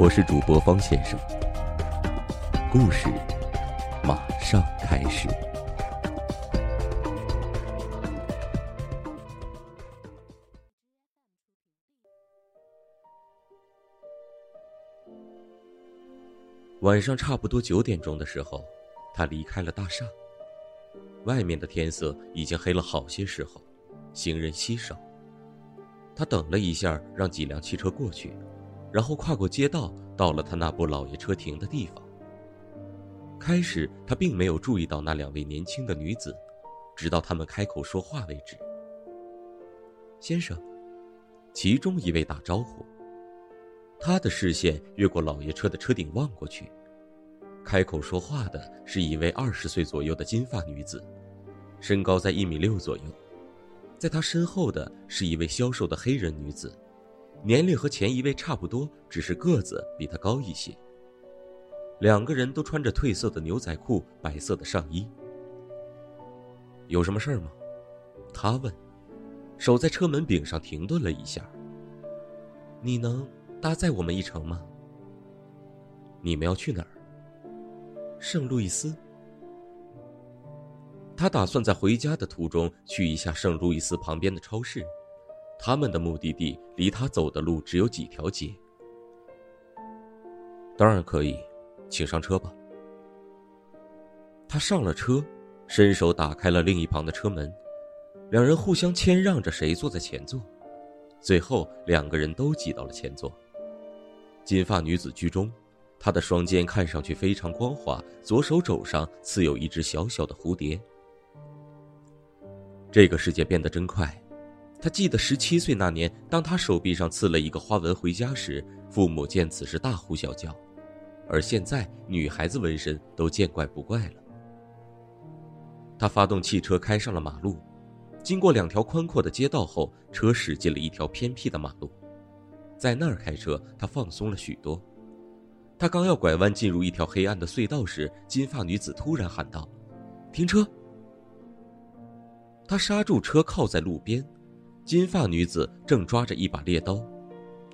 我是主播方先生，故事马上开始。晚上差不多九点钟的时候，他离开了大厦。外面的天色已经黑了好些时候，行人稀少。他等了一下，让几辆汽车过去，然后跨过街道，到了他那部老爷车停的地方。开始他并没有注意到那两位年轻的女子，直到他们开口说话为止。先生，其中一位打招呼。他的视线越过老爷车的车顶望过去。开口说话的是一位二十岁左右的金发女子，身高在一米六左右。在她身后的是一位消瘦的黑人女子，年龄和前一位差不多，只是个子比他高一些。两个人都穿着褪色的牛仔裤、白色的上衣。有什么事儿吗？他问，手在车门柄上停顿了一下。你能搭载我们一程吗？你们要去哪儿？圣路易斯，他打算在回家的途中去一下圣路易斯旁边的超市。他们的目的地离他走的路只有几条街。当然可以，请上车吧。他上了车，伸手打开了另一旁的车门，两人互相谦让着谁坐在前座，最后两个人都挤到了前座。金发女子居中。她的双肩看上去非常光滑，左手肘上刺有一只小小的蝴蝶。这个世界变得真快，他记得十七岁那年，当他手臂上刺了一个花纹回家时，父母见此事大呼小叫，而现在女孩子纹身都见怪不怪了。他发动汽车开上了马路，经过两条宽阔的街道后，车驶进了一条偏僻的马路，在那儿开车，他放松了许多。他刚要拐弯进入一条黑暗的隧道时，金发女子突然喊道：“停车！”他刹住车，靠在路边。金发女子正抓着一把猎刀，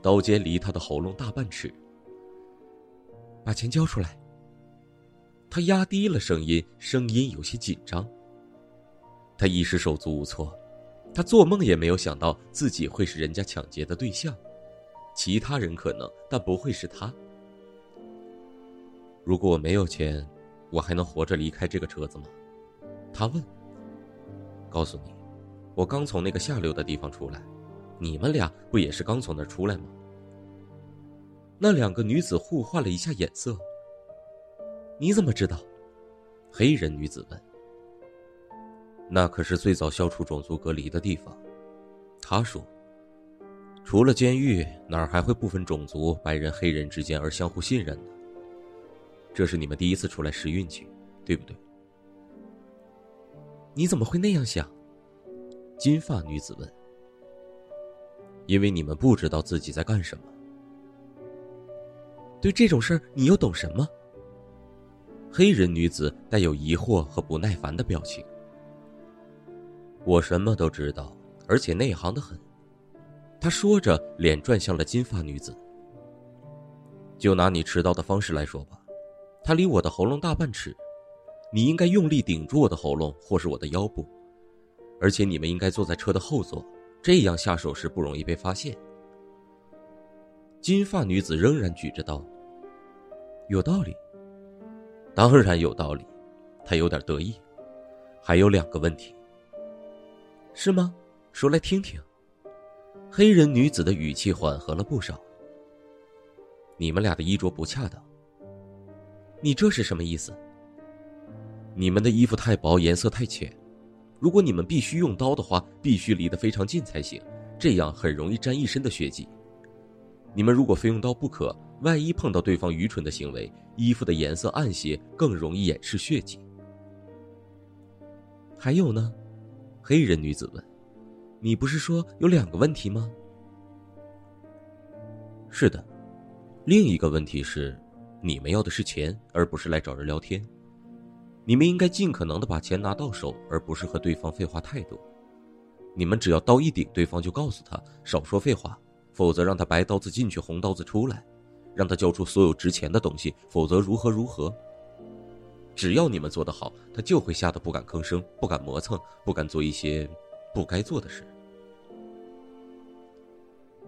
刀尖离他的喉咙大半尺。把钱交出来。他压低了声音，声音有些紧张。他一时手足无措，他做梦也没有想到自己会是人家抢劫的对象，其他人可能，但不会是他。如果我没有钱，我还能活着离开这个车子吗？他问。告诉你，我刚从那个下流的地方出来，你们俩不也是刚从那儿出来吗？那两个女子互换了一下眼色。你怎么知道？黑人女子问。那可是最早消除种族隔离的地方，他说。除了监狱，哪儿还会不分种族、白人、黑人之间而相互信任呢？这是你们第一次出来试运气，对不对？你怎么会那样想？金发女子问。因为你们不知道自己在干什么。对这种事儿，你又懂什么？黑人女子带有疑惑和不耐烦的表情。我什么都知道，而且内行的很。她说着，脸转向了金发女子。就拿你持刀的方式来说吧。它离我的喉咙大半尺，你应该用力顶住我的喉咙或是我的腰部，而且你们应该坐在车的后座，这样下手时不容易被发现。金发女子仍然举着刀。有道理，当然有道理，她有点得意。还有两个问题，是吗？说来听听。黑人女子的语气缓和了不少。你们俩的衣着不恰当。你这是什么意思？你们的衣服太薄，颜色太浅。如果你们必须用刀的话，必须离得非常近才行，这样很容易沾一身的血迹。你们如果非用刀不可，万一碰到对方愚蠢的行为，衣服的颜色暗些更容易掩饰血迹。还有呢？黑人女子问：“你不是说有两个问题吗？”是的，另一个问题是，你们要的是钱，而不是来找人聊天。你们应该尽可能的把钱拿到手，而不是和对方废话太多。你们只要刀一顶，对方就告诉他少说废话。否则让他白刀子进去，红刀子出来，让他交出所有值钱的东西，否则如何如何。只要你们做得好，他就会吓得不敢吭声，不敢磨蹭，不敢做一些不该做的事。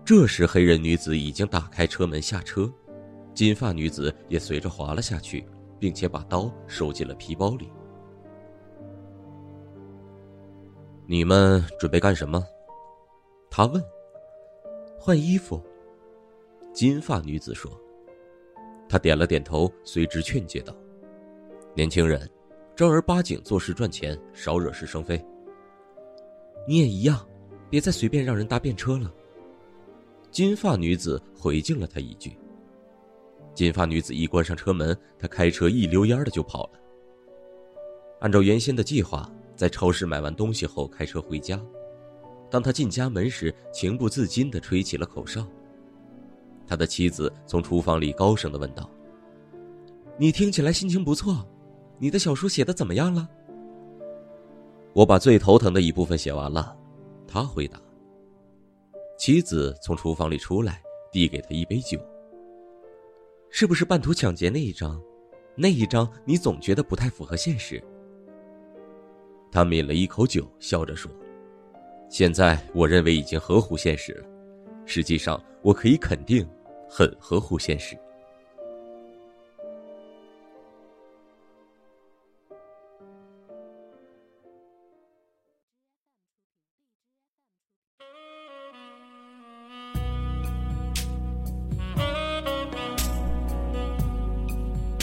这时，黑人女子已经打开车门下车，金发女子也随着滑了下去，并且把刀收进了皮包里。你们准备干什么？他问。换衣服。金发女子说：“她点了点头，随之劝诫道：‘年轻人，正儿八经做事赚钱，少惹是生非。你也一样，别再随便让人搭便车了。’金发女子回敬了他一句。金发女子一关上车门，她开车一溜烟的就跑了。按照原先的计划，在超市买完东西后开车回家。”当他进家门时，情不自禁地吹起了口哨。他的妻子从厨房里高声地问道：“你听起来心情不错，你的小说写的怎么样了？”我把最头疼的一部分写完了，他回答。妻子从厨房里出来，递给他一杯酒。是不是半途抢劫那一张？那一张你总觉得不太符合现实。他抿了一口酒，笑着说。现在我认为已经合乎现实了，实际上我可以肯定，很合乎现实。